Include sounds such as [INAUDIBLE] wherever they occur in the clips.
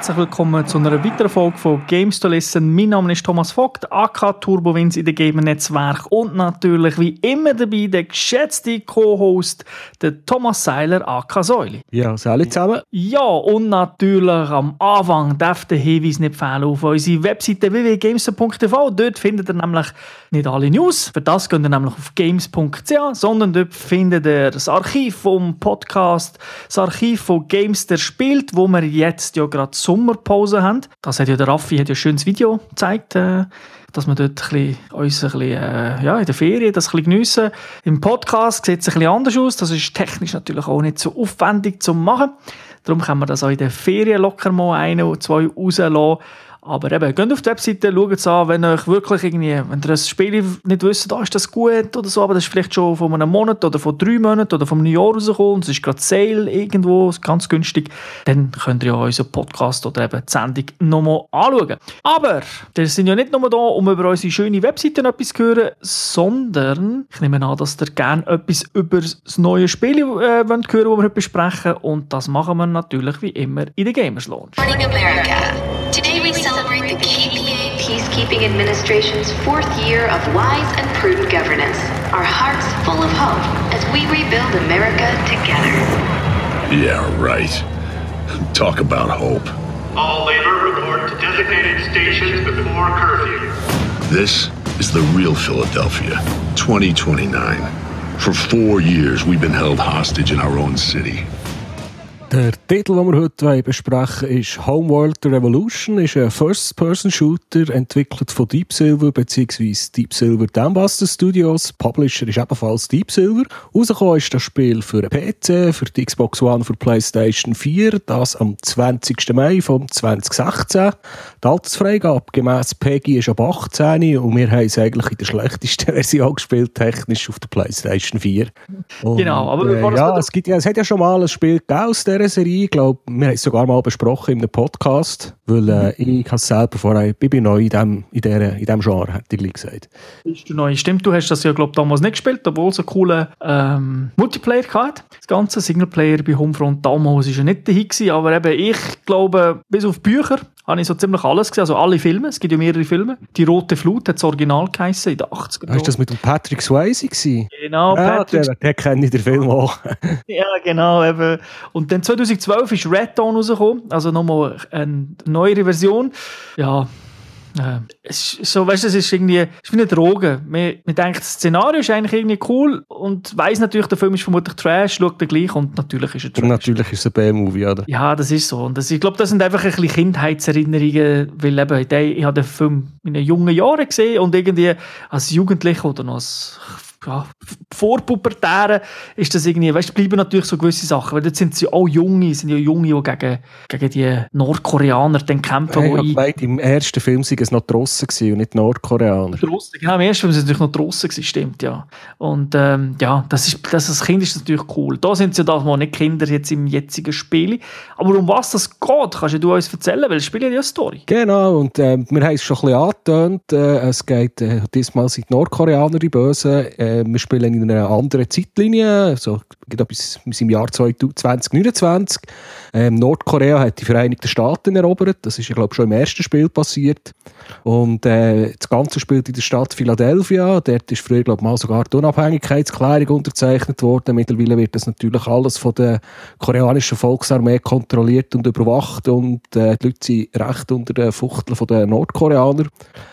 herzlich willkommen zu einer weiteren Folge von Games to Listen. Mein Name ist Thomas Vogt, AK Turbowins in den Gamer Netzwerk und natürlich wie immer dabei der geschätzte Co-Host, der Thomas Seiler, AK Säuli. Ja, alle zusammen. Ja, und natürlich am Anfang darf der Hinweis nicht fehlen auf unsere Webseite www.games.tv. Dort findet ihr nämlich nicht alle News. Für das könnt ihr nämlich auf games.ch, sondern dort findet ihr das Archiv vom Podcast, das Archiv von Games, der spielt, wo wir jetzt ja gerade Sommerpause haben. Das hat ja der Raffi hat ja ein schönes Video gezeigt, äh, dass wir dort ein bisschen, uns ein bisschen, äh, ja, in der Ferien das ein bisschen geniessen. Im Podcast sieht es ein bisschen anders aus. Das ist technisch natürlich auch nicht so aufwendig zu machen. Darum kann man das auch in der Ferien locker mal ein oder zwei rauslassen. Aber eben, geht auf die Webseite, schaut es an, wenn euch wirklich irgendwie, wenn ihr das Spiel nicht wisst, ah, ist das gut oder so, aber das ist vielleicht schon von einem Monat oder von drei Monaten oder vom Jahr rausgekommen und es ist gerade Sale irgendwo, ganz günstig, dann könnt ihr ja unseren Podcast oder eben die Sendung nochmal anschauen. Aber wir sind ja nicht nur da, um über unsere schöne Webseite etwas zu hören, sondern ich nehme an, dass ihr gerne etwas über das neue Spiel äh, wollt hören, das wir heute besprechen und das machen wir natürlich wie immer in der Gamers Launch. Morning America. Today we celebrate the KPA Peacekeeping Administration's fourth year of wise and prudent governance. Our hearts full of hope as we rebuild America together. Yeah, right. Talk about hope. All labor report to designated stations before curfew. This is the real Philadelphia, 2029. For four years, we've been held hostage in our own city. Der Titel, den wir heute besprechen wollen, ist Homeworld Revolution. ist ein First-Person-Shooter, entwickelt von Deep Silver bzw. Deep Silver Dambuster Studios. Publisher ist ebenfalls Deep Silver. Rausgekommen ist das Spiel für PC, für die Xbox One, für PlayStation 4. Das am 20. Mai von 2016. Die Altersfreigabe gemäss PEGI ist ab 18 und wir haben es eigentlich in der schlechtesten [LAUGHS] Version gespielt, technisch auf der PlayStation 4. Und, Genau, aber äh, ja, es, gibt ja, es hat ja schon mal ein Spiel aus dieser Serie. Ich glaube, wir haben es sogar mal besprochen in einem Podcast, weil äh, ich habe es selber vorher, ich bin neu in diesem in der, in dem Genre, hätte ich gesagt. Bist du neu? Stimmt, du hast das ja, glaube damals nicht gespielt, obwohl es einen coolen ähm, Multiplayer hatte. Das ganze Singleplayer bei Homefront damals war ja nicht dahin gewesen, aber eben ich glaube, bis auf Bücher habe ich so ziemlich alles gesehen, also alle Filme, es gibt ja mehrere Filme. Die Rote Flut hat das Original geheißen in den 80er Hast du das mit dem Patrick Swayze gewesen? Genau, Ja, Patrick. der, der kenne ich den Film auch. [LAUGHS] Ja, genau. Eben. Und dann 2012 ist Red Dawn rausgekommen, also nochmal eine neuere Version. Ja, es ist so, weißt du, es ist irgendwie, es ist wie eine Droge. Man, man denkt, das Szenario ist eigentlich irgendwie cool und weiß natürlich, der Film ist vermutlich Trash, schaut er gleich und natürlich ist er Und Trash. natürlich ist es ein B-Movie, oder? Ja, das ist so. Und das, ich glaube, das sind einfach ein bisschen Kindheitserinnerungen, weil eben, ich habe den Film in den jungen Jahren gesehen und irgendwie als Jugendlicher oder noch als ja, Vorpubertäre ist das irgendwie, weißt bleiben natürlich so gewisse Sachen, weil dort sind sie auch Junge, sind ja Junge, die gegen, gegen die Nordkoreaner dann kämpfen, habe ich gemeint, im ersten Film sei es noch die Russen und nicht die Nordkoreaner. Drossen, genau, im ersten Film sind sie natürlich noch gewesen, stimmt, ja. Und ähm, ja, das ist, das als Kind ist das natürlich cool. Da sind sie ja das mal nicht Kinder jetzt im jetzigen Spiel. Aber um was das geht, kannst ja du uns erzählen, weil das Spiel hat ja eine Story. Genau, und äh, wir haben es schon ein bisschen angetönt. Äh, es geht, äh, diesmal sind die Nordkoreaner die Bösen. Äh, wir spielen in einer anderen Zeitlinie, also geht bis, bis im Jahr 2029. Ähm, Nordkorea hat die Vereinigten Staaten erobert. Das ist, ja, glaube ich, schon im ersten Spiel passiert. Und äh, das Ganze spielt in der Stadt Philadelphia. Dort ist früher, glaube ich, mal sogar die Unabhängigkeitserklärung unterzeichnet worden. Mittlerweile wird das natürlich alles von der koreanischen Volksarmee kontrolliert und überwacht. Und äh, die Leute sind recht unter den Fuchteln den Nordkoreaner.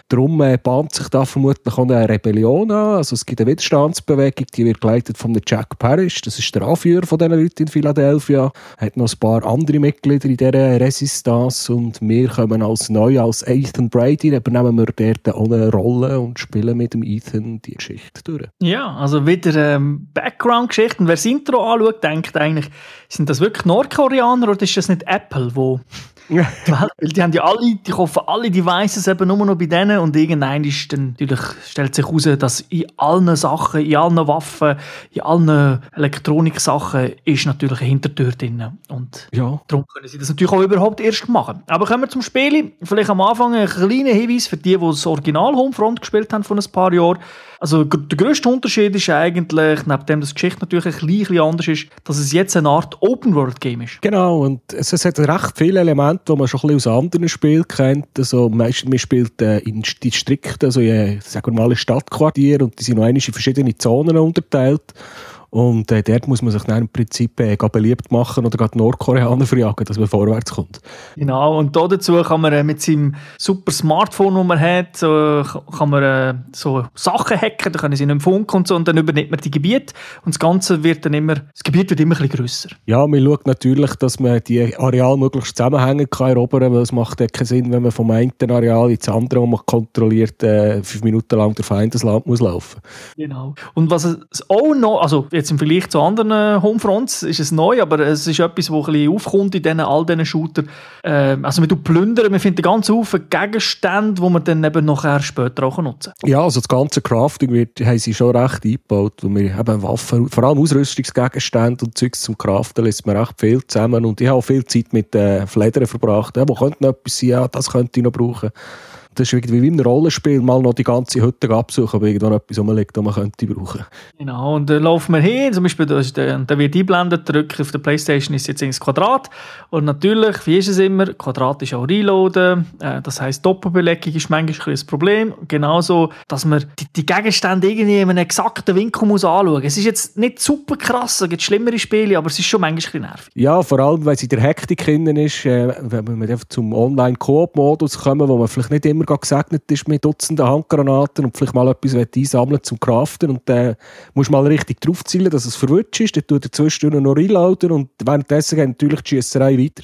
Darum äh, bahnt sich da vermutlich auch eine Rebellion an. Also es gibt eine Widerstandsbewegung, die wird geleitet von Jack Parrish. Das ist der Anführer von diesen Leuten in Philadelphia. Hat noch ein paar andere Mitglieder in dieser Resistance und wir kommen als neu, als Ethan Brady, übernehmen wir dort auch eine Rolle und spielen mit dem Ethan die Geschichte durch. Ja, also wieder ähm, Background-Geschichten. Wer das Intro anschaut, denkt eigentlich, sind das wirklich Nordkoreaner oder ist das nicht Apple, wo weil die haben ja alle, die kaufen alle Devices eben nur noch bei denen und irgendein ist dann natürlich stellt sich heraus, dass in allen Sachen, in allen Waffen, in allen Elektronik-Sachen ist natürlich eine Hintertür drin und Ja. Darum können sie das natürlich auch überhaupt erst machen. Aber kommen wir zum Spiel. Vielleicht am Anfang ein kleiner Hinweis für die, die das Original Homefront gespielt haben vor ein paar Jahren. Also der grösste Unterschied ist eigentlich, neben dem, dass die Geschichte natürlich ein bisschen anders ist, dass es jetzt eine Art Open-World-Game ist. Genau, und es, es, hat recht viele Elemente, die man schon ein bisschen aus anderen Spielen kennt. Also meistens, man spielt äh, in Distrikten, also in, sagen wir mal, in Stadtquartier und die sind noch in verschiedene Zonen unterteilt. Und äh, dort muss man sich dann im Prinzip äh, beliebt machen oder gerade Nordkoreaner fragen, dass man vorwärts kommt. Genau, und dazu kann man äh, mit seinem super Smartphone, das man hat, so, kann man äh, so Sachen hacken, da können sie nicht funken und so, und dann übernimmt man die Gebiete und das Ganze wird dann immer, das Gebiet wird immer ein bisschen grösser. Ja, man schaut natürlich, dass man die Areale möglichst zusammenhängen kann erobern, weil es macht keinen Sinn, wenn man vom einen Areal ins andere, wo man kontrolliert, äh, fünf Minuten lang durch Feindesland muss laufen. Genau. Und was es auch noch, also jetzt im Vergleich zu anderen Homefronts ist es neu, aber es ist etwas, das ein bisschen aufkommt in diesen, all diesen Shootern. Ähm, also man tut plündern, man findet ganz Haufen Gegenstände, die man dann eben nachher später auch nutzen kann. Ja, also das ganze Crafting wird, haben sie schon recht eingebaut, wo wir eben Waffen, vor allem Ausrüstungsgegenstände und Zeugs zum Craften lässt man recht viel zusammen und ich habe auch viel Zeit mit äh, Fledern verbracht. Ja, wo könnte noch etwas sein? Ja, das könnte ich noch brauchen das ist irgendwie wie ein Rollenspiel, mal noch die ganze Hütte absuchen, ob irgendwo etwas rumliegt, das man könnte brauchen. Genau, und dann laufen wir hin, zum Beispiel, da, der, da wird einblendet, drücke auf der Playstation ist jetzt ins Quadrat und natürlich, wie ist es immer, Quadrat ist auch reloaden, äh, das heisst Doppelbelegung ist manchmal ein Problem, genauso, dass man die, die, Gegenstände irgendwie in einem exakten Winkel muss anschauen. Es ist jetzt nicht super krass, es gibt schlimmere Spiele, aber es ist schon manchmal ein nervig. Ja, vor allem, weil es in der Hektik drin ist, äh, wenn wir zum Online-Koop-Modus kommen, wo man vielleicht nicht immer gesegnet ist mit Dutzenden Handgranaten und vielleicht mal etwas einsammeln zum Craften und dann musst du mal richtig draufzielen, dass es verwirrt ist, dann tut er zwei Stunden noch reloaden und währenddessen geht natürlich die Schiesserei weiter.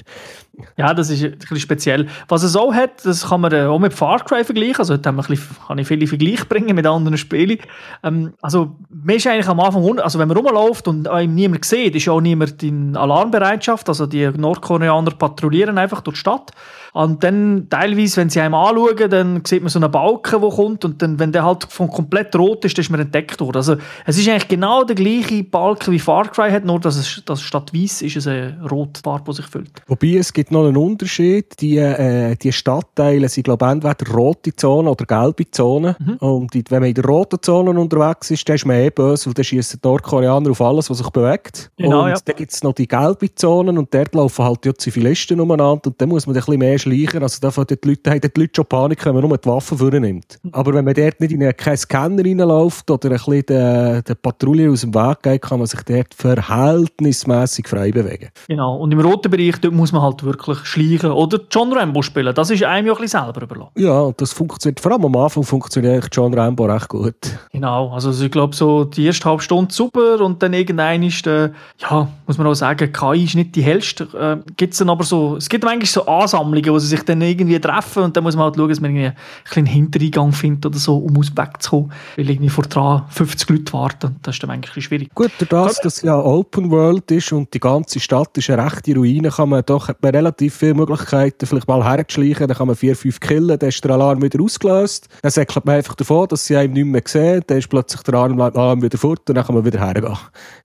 Ja, das ist ein bisschen speziell. Was es auch hat, das kann man äh, auch mit Far Cry vergleichen. Also, da kann ich viele Vergleiche bringen mit anderen Spielen. Ähm, also, man ist eigentlich am Anfang, also wenn man rumläuft und einem niemand sieht, ist auch niemand in Alarmbereitschaft. Also, die Nordkoreaner patrouillieren einfach durch die Stadt. Und dann teilweise, wenn sie einem anschauen, dann sieht man so einen Balken, der kommt und dann, wenn der halt von komplett rot ist, dann ist man entdeckt worden. Also es ist eigentlich genau der gleiche Balken wie Far Cry hat, nur dass es dass statt weiß ist es eine rote Farbe, die sich füllt. Wobei es gibt noch einen Unterschied. Die, äh, die Stadtteile sind glaube ich entweder rote Zonen oder gelbe Zonen. Mhm. Und wenn man in der roten Zone unterwegs ist, dann ist man eh böse, weil dann schießen die Nordkoreaner auf alles, was sich bewegt. Genau, und ja. dann gibt es noch die gelbe Zonen und dort laufen halt die Zivilisten umeinander und dann muss man ein bisschen mehr schleichen. Also da haben die Leute, haben die Leute schon Panik, wenn man nur die Waffe vornimmt. Aber wenn man dort nicht in einen, Scanner reinläuft oder ein bisschen der, der Patrouille aus dem Weg geht, kann man sich dort verhältnismäßig frei bewegen. Genau. Und im roten Bereich dort muss man halt wirklich schleichen oder John Rambo spielen. Das ist einem ja ein bisschen selber überlassen. Ja, das funktioniert, vor allem am Anfang funktioniert John Rambo recht gut. Genau. Also ich glaube so die erste halbe Stunde super und dann irgendein ist, äh, ja, muss man auch sagen, KI ist nicht die hellste. Äh, gibt's dann aber so, es gibt manchmal so Ansammlungen, wo sie sich dann irgendwie treffen und dann muss man halt schauen, dass man irgendwie einen Hintereingang findet oder so, um aus wegzukommen, weil irgendwie vor dran 50 Leute warten. Das ist dann eigentlich schwierig. Gut, durch das, dass es ja Open World ist und die ganze Stadt ist eine rechte Ruine, kann man doch man relativ viele Möglichkeiten, vielleicht mal herzuschleichen, dann kann man vier, fünf killen, dann ist der Alarm wieder ausgelöst, dann säckelt man einfach davon, dass sie einem nicht mehr sehen, dann ist plötzlich der Alarm wieder fort und dann kann man wieder hergehen.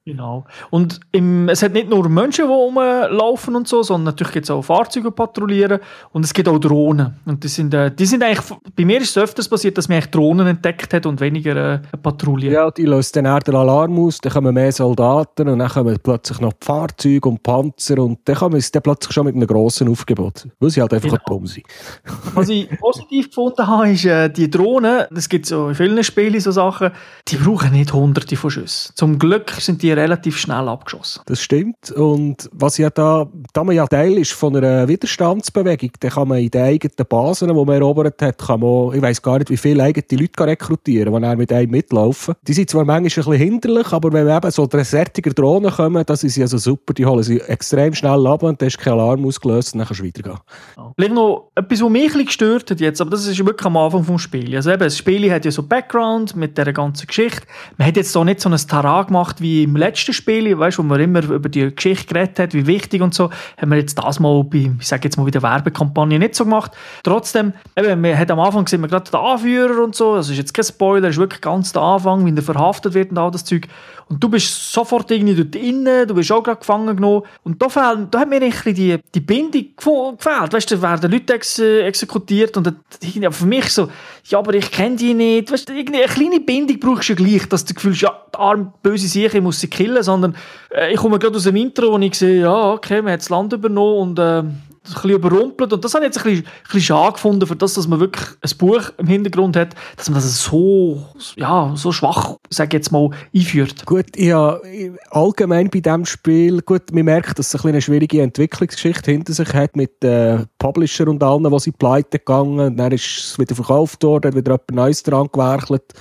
Genau. Und im, es hat nicht nur Menschen, die rumlaufen und so, sondern natürlich gibt es auch Fahrzeuge, patrouillieren und es gibt auch Drohnen. Und die sind, äh, die sind eigentlich, bei mir ist es öfters passiert, dass man eigentlich Drohnen entdeckt hat und weniger äh, Patrouillen. Ja, die löst dann eher den Alarm aus, dann kommen mehr Soldaten und dann kommen plötzlich noch Fahrzeuge und Panzer und dann kommen sie dann plötzlich schon mit einem grossen Aufgebot, weil sie halt einfach genau. dumm sind. [LAUGHS] Was ich positiv gefunden habe, ist, äh, die Drohnen, es gibt so in vielen Spielen so Sachen, die brauchen nicht hunderte von Schüssen. Zum Glück sind die relativ schnell abgeschossen. Das stimmt. Und was ja da, da man ja Teil ist von einer Widerstandsbewegung, dann kann man in den eigenen Basen, die man erobert hat, kann man, ich weiß gar nicht, wie viele eigene Leute rekrutieren, die dann mit einem mitlaufen. Die sind zwar manchmal ein bisschen hinderlich, aber wenn wir eben so dressertiger Drohnen kommen, das ist ja so super, die holen sie extrem schnell ab und dann ist kein Alarm ausgelöst und dann kannst du weitergehen. Ja. Vielleicht noch etwas, was mich ein bisschen gestört hat jetzt, aber das ist wirklich am Anfang des Spiels. Also eben, das Spiel hat ja so Background mit dieser ganzen Geschichte. Man hat jetzt so nicht so ein Taran gemacht wie im letzten Spiel, weißt, wo man immer über die Geschichte geredet hat, wie wichtig und so, haben wir jetzt das mal bei, ich sage jetzt mal, bei der Werbekampagne nicht so gemacht. Trotzdem, eben, man hat am Anfang gesehen, man gerade den Anführer und so, das ist jetzt kein Spoiler, das ist wirklich ganz der Anfang, wie er verhaftet wird und all das Zeug. Und du bist sofort irgendwie dort innen, du bist auch gerade gefangen genommen. Und da, fehlen, da hat mir ein die, die Bindung gefehlt. Weißt du, werden Leute ex äh, exekutiert und dann, für mich so, ja, aber ich kenne die nicht. Weißt du, eine kleine Bindung brauchst du ja gleich, dass du fühlst, ja, die arme, böse Sicher muss sie killen, sondern äh, ich komme gerade aus dem Intro und ich sehe, ja, okay, man hat das Land übernommen und äh, ein bisschen überrumpelt. Und das habe ich jetzt ein bisschen, ein bisschen schade gefunden, für das, dass man wirklich ein Buch im Hintergrund hat, dass man das so, ja, so schwach, sage jetzt mal, einführt. Gut, ja, allgemein bei diesem Spiel, gut, man merkt, dass es eine, eine schwierige Entwicklungsgeschichte hinter sich hat mit den äh, Publisher und allen, die sie pleite gegangen. Dann ist es wieder verkauft worden, hat wieder jemand Neues dran gewerkelt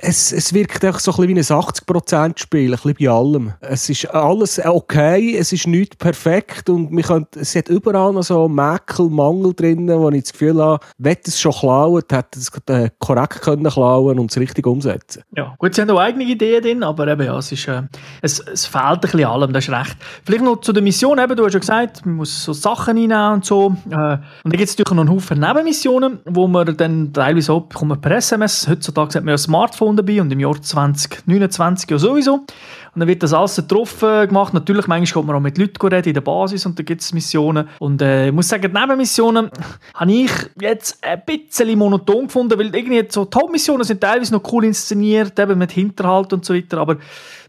es, es wirkt einfach so ein bisschen wie ein 80%-Spiel, ein bisschen bei allem. Es ist alles okay, es ist nicht perfekt und man es hat überall noch so Mäkel, Mangel drin, wo ich das Gefühl habe, wenn es schon klaut, hätte es äh, korrekt können klauen und es richtig umsetzen. Ja, gut, sie haben auch eigene Ideen drin, aber eben, ja, es, ist, äh, es, es fehlt ein bisschen allem, das ist recht. Vielleicht noch zu der Mission, eben, du hast ja gesagt, man muss so Sachen reinnehmen und so. Äh, und dann gibt es natürlich noch einen Haufen Nebenmissionen, wo man dann teilweise auch bekommt per SMS, heutzutage hat man ja ein Smartphone Smartphone dabei und im Jahr 2029 ja sowieso. Und dann wird das alles getroffen gemacht. Natürlich, manchmal kommt man auch mit Leuten reden in der Basis und da gibt es Missionen. Und äh, ich muss sagen, die Nebenmissionen habe ich jetzt ein bisschen monoton gefunden, weil irgendwie so die Hauptmissionen sind teilweise noch cool inszeniert, eben mit Hinterhalt und so weiter, aber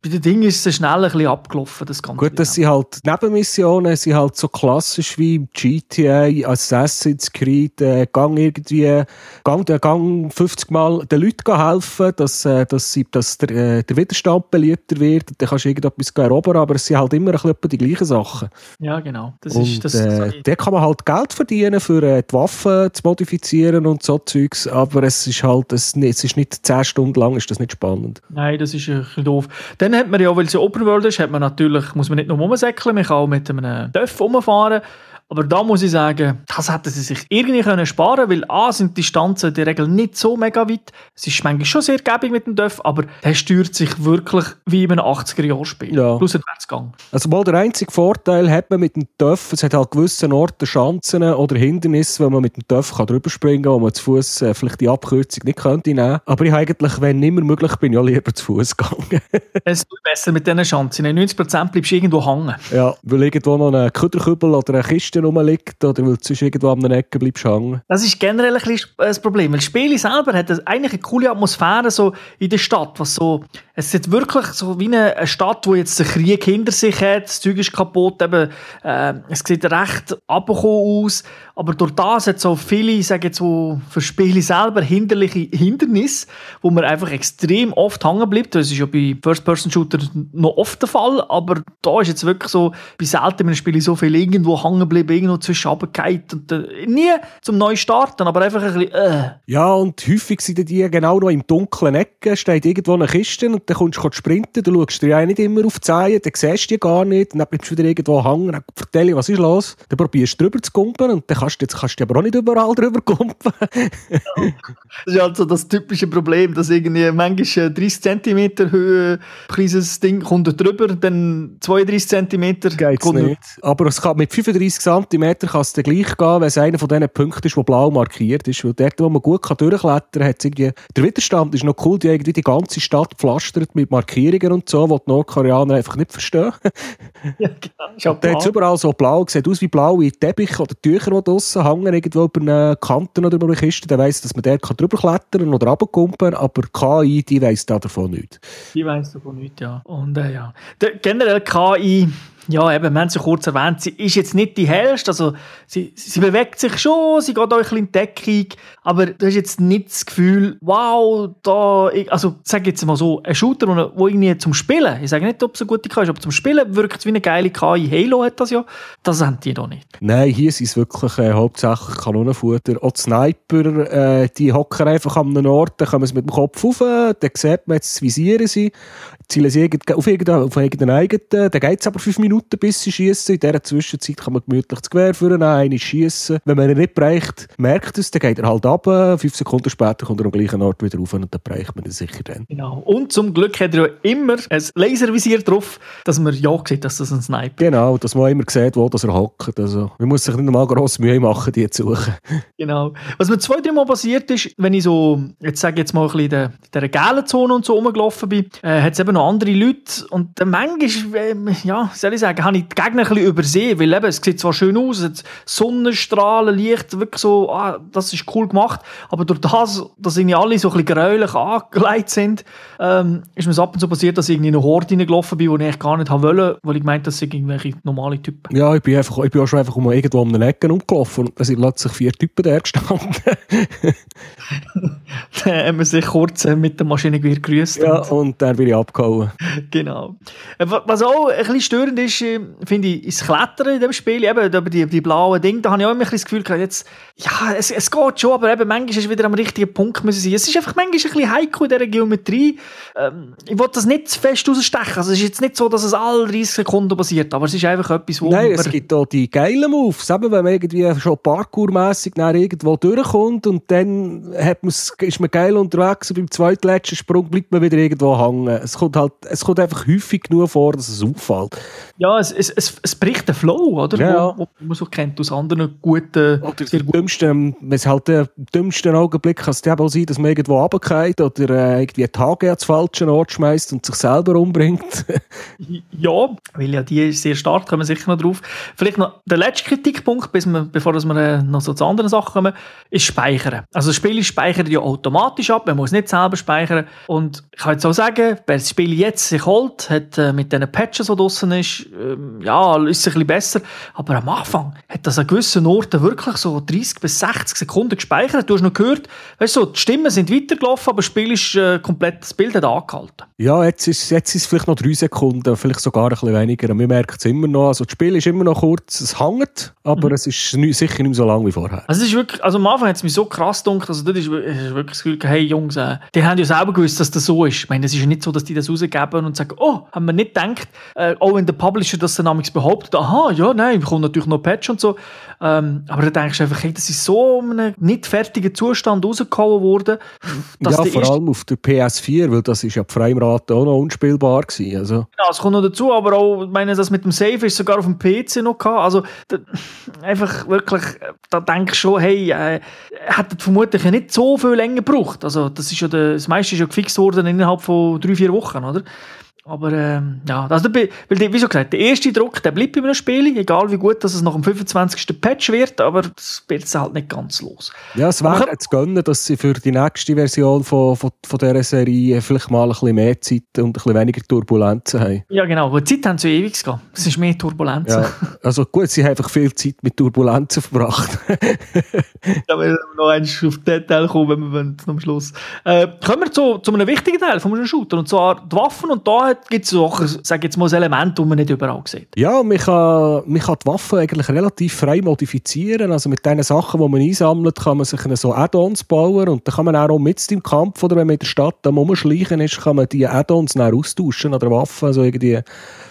bei den Dingen ist es schnell ein bisschen abgelaufen, das Ganze. Gut, das sind halt Nebenmissionen, sind halt so klassisch wie GTA, Assassin's Creed, äh, gang irgendwie, gang, äh, gang 50 Mal den Leuten helfen, dass, äh, dass, sie, dass der, äh, der Widerstand beliebter wird, dann kannst du irgendetwas erobern, aber es sind halt immer ein bisschen die gleichen Sachen. Ja, genau. Das und, ist, das, äh, da kann man halt Geld verdienen, für äh, die Waffen zu modifizieren und so Zeugs, aber es ist halt, es, es ist nicht 10 Stunden lang, ist das nicht spannend. Nein, das ist ein bisschen doof. Dann hat man ja, weil es ja Open World ist, hat man natürlich, muss man nicht nur rumsäckeln, man kann auch mit einem Dörf rumfahren. Aber da muss ich sagen, das hätten sie sich irgendwie können sparen weil A sind die Distanzen in der Regel nicht so mega weit. Es ist manchmal schon sehr gäbig mit dem Dörf, aber der steuert sich wirklich wie in einem 80er-Jahr-Spiel. Ja. Plus Abwärtsgang. Also mal der einzige Vorteil hat man mit dem Dörf, es hat halt gewissen Orten Schanzen oder Hindernisse, wo man mit dem Dörf drüber springen kann, wo man zu Fuß äh, vielleicht die Abkürzung nicht könnte nehmen. Aber ich eigentlich, wenn nicht mehr möglich bin, ja lieber zu Fuß gegangen. [LAUGHS] es ist besser mit diesen Schanzen. In 90% bleibst du irgendwo hängen. Ja, weil irgendwo noch ein Küderkübel oder eine Kiste Kiste rumliegt oder weil du irgendwo an einer Ecke bleibst hängen. Das ist generell ein das Problem, weil das Spiel selber hat eigentlich eine coole Atmosphäre so in der Stadt, was so, es ist wirklich so wie eine Stadt, wo jetzt der Krieg hinter sich hat, das Zeug ist kaputt, eben, äh, es sieht recht abgekommen aus, aber durch das hat so viele, sage jetzt so, für Spiele selber hinderliche Hindernisse, wo man einfach extrem oft hängen bleibt. Das ist ja bei First-Person-Shootern noch oft der Fall, aber da ist jetzt wirklich so, bei selten in einem Spiel so viel irgendwo hängen bleiben, irgendwo zwischen runtergefallen und äh, nie zum neu starten, aber einfach ein bisschen äh. Ja, und häufig sind die genau noch im dunklen Ecken, steht irgendwo eine Kiste und dann kommst du sprinten, du schaust dir ja nicht immer auf die Zehen, dann siehst du die gar nicht, und dann bleibst du wieder irgendwo hängen, dann erzähl was ist los, dann probierst du drüber zu kumpen und dann kannst du, jetzt kannst du aber auch nicht überall drüber kumpen. [LAUGHS] das ist also das typische Problem, dass irgendwie manchmal 30 cm Höhe kleines Ding kommt drüber, dann 32 cm Geht's nicht. Aber es kann mit 35 cm kann es dann gleich gehen, wenn es einer von diesen Punkten ist, der blau markiert ist. Weil dort, wo man gut kann durchklettern kann, hat irgendwie, der Widerstand ist noch cool, die irgendwie die ganze Stadt pflastert mit Markierungen und so, die die Nordkoreaner einfach nicht verstehen. [LAUGHS] ja, genau. Da hat überall so blau, sieht aus wie blaue Teppiche oder Tücher, die draussen hängen, irgendwo über eine Kanten oder über eine Kiste. Der weiss, dass man dort drüber klettern oder runterkumpen aber KI, die weiss davon nichts. Die weiss davon nichts, ja. Und äh, ja. Der, generell KI ja, eben, wir haben ja kurz erwähnt, sie ist jetzt nicht die hellste, also sie, sie bewegt sich schon, sie geht auch ein bisschen in Deckung, aber du hast jetzt nicht das Gefühl, wow, da, also sag jetzt mal so, ein Shooter, wo irgendwie zum Spielen, ich sage nicht, ob es eine gute KI ist, aber zum Spielen wirkt es wie eine geile KI, Halo hat das ja, das haben die doch nicht. Nein, hier sind es wirklich äh, hauptsächlich Kanonenfutter, auch die Sniper, äh, die hocken einfach an einem Ort, dann kommen sie mit dem Kopf rauf, dann sieht man jetzt das Visieren sie, zielen sie auf irgendeinen, auf irgendeinen eigenen, dann geht es aber fünf Minuten Minuten, bis sie schießen. In dieser Zwischenzeit kann man gemütlich das Gewehr führen, eine schießen. Wenn man ihn nicht bereicht, merkt es, dann geht er halt ab. Fünf Sekunden später kommt er am gleichen Ort wieder rauf und dann bereicht man ihn sicher dann. Genau. Und zum Glück hat er ja immer ein Laservisier drauf, dass man ja sieht, dass das ein Sniper ist. Genau, dass man immer sieht, wo das er hockt. Also, man muss sich nicht mal grosse Mühe machen, die zu suchen. [LAUGHS] Genau. Was mir zwei, drei Mal passiert ist, wenn ich so, jetzt sage ich jetzt mal ein bisschen in der, gelben Zone und so rumgelaufen bin, äh, hat es eben noch andere Leute und dann manchmal, äh, ja, soll ich sagen, habe ich die Gegner ein bisschen übersehen, weil eben, es sieht zwar schön aus, es Sonnenstrahlen, Licht, wirklich so, ah, das ist cool gemacht. Aber durch das, dass irgendwie alle so ein bisschen gräulich angelegt sind, ähm, ist mir es ab und zu passiert, dass ich irgendwie in eine Horde reingelaufen bin, die ich eigentlich gar nicht haben wollte, weil ich gemeint das sind irgendwelche normale Typen. Ja, ich bin, einfach, ich bin auch schon einfach um irgendwo um den Ecken umgelaufen und da sind plötzlich vier Typen da gestanden. [LAUGHS] dann haben wir sich kurz äh, mit der Maschinengewehr gegrüßt. ja, und dann bin ich abgehauen. [LAUGHS] Genau. Äh, wa- Was auch ein bisschen störend ist, äh, finde ich, ist das Klettern in dem Spiel. Eben, da die, die blauen Dinge, da habe ich auch immer ein das Gefühl gehabt, jetzt, ja, es, es geht schon, aber eben, manchmal ist wieder am richtigen Punkt müssen sein. Es ist einfach manchmal ein bisschen heikel in dieser Geometrie. Ähm, ich will das nicht zu fest rausstechen. Also es ist jetzt nicht so, dass es alle 30 Sekunden passiert, aber es ist einfach etwas, wo Nein, es gibt auch die geilen Moves, eben, wenn man irgendwie schon parkourmässig nach irgendwo durchkommt und dann hat ist man geil unterwegs und beim zweitletzten Sprung bleibt man wieder irgendwo hängen. Es kommt, halt, es kommt einfach häufig genug vor, dass es auffällt. Ja, es, es, es, es bricht den Flow, oder? Ja. Wo, wo man so kennt aus anderen guten... Oder sehr im dümmsten, wenn es halt der dümmsten Augenblick kann es eben auch sein, dass man irgendwo runterfällt oder äh, irgendwie die HG ans falsche Ort schmeißt und sich selber umbringt. [LAUGHS] Ja, weil ja die ist sehr stark, kommen wir sicher noch drauf. Vielleicht noch der letzte Kritikpunkt, bis wir, bevor wir äh, noch so zu anderen Sachen kommen, ist Speichern. Also das Spiel speichert ja automatisch ab, man muss nicht selber speichern. Und ich kann jetzt auch sagen, wer das Spiel jetzt sich holt, hat äh, mit diesen Patches, die draussen ist, ähm, ja, ist es ein bisschen besser. Aber am Anfang hat das an gewissen Orten wirklich so 30 bis 60 Sekunden gespeichert. Du hast noch gehört, weißt du, die Stimmen sind weitergelaufen, aber das Spiel ist äh, komplett, das Bild hat angehalten. Ja, jetzt ist, jetzt ist es vielleicht noch drei Sekunden, vielleicht sogar ein bisschen weniger. Und wir merken es immer noch. Also das Spiel ist immer noch kurz, es hängt, aber es ist nie, sicher nicht mehr so lang wie vorher. Also, es ist wirklich, also am Anfang hat es mich so krass gedacht, also dort ist, ist wirklich das Gefühl, hey Jungs, äh, die haben ja selber gewusst, dass das so ist. Ich meine, es ist ja nicht so, dass die das rausgeben und sagen, oh, haben wir nicht gedacht, äh, auch wenn der Publisher das dann amigs behauptet, aha, ja, nein, wir kommen natürlich noch Patch und so. Ähm, aber da denkst du einfach, hey, das ist so in einem nicht fertigen Zustand rausgehauen worden, ja, vor allem auf der PS4, weil das ist ja die Freimrate auch noch unspielbar gewesen. Also, Ja, es kommt noch dazu, aber auch, ich meine, das mit dem Save ist sogar auf dem PC noch gehabt. Also, da, einfach wirklich, da denkst du schon, hey, äh, hätte vermutlich nicht so viel länger gebraucht. Also, das ist ja der, das meiste ist ja gefixt worden innerhalb von drei, vier Wochen, oder? Aber, ähm, ja, also, der- weil, wie schon gesagt, der erste Druck, der bleibt bei einem Spiel, egal wie gut dass es nach dem 25. Patch wird, aber das wird halt nicht ganz los. ja, es wäre jetzt gönnen, dass sie für die nächste Version von, von, von dieser Serie vielleicht mal ein bisschen mehr Zeit und ein bisschen weniger Turbulenzen haben. Ja, genau, die Zeit haben sie ewig gehabt. Es ist mehr Turbulenz. Ja, also gut, sie haben einfach viel Zeit mit Turbulenzen verbracht. [LAUGHS] Da werden wir noch eins auf den Teil kommen, wenn wir wollen, am Schluss. Äh, kommen wir zu, zu einem wichtigen Teil von einem Shooter, und zwar die Waffen. Und da gibt es auch, sag jetzt mal, ein Element, das man nicht überall sieht. Ja, man kann, man kann die Waffen eigentlich relativ frei modifizieren. Also mit den Sachen, die man einsammelt, kann man sich so Add-ons bauen und dann kann man auch mit im Kampf oder wenn man in der Stadt am Rumschleichen ist, kann man die Add-ons austauschen oder Waffen, also irgendwie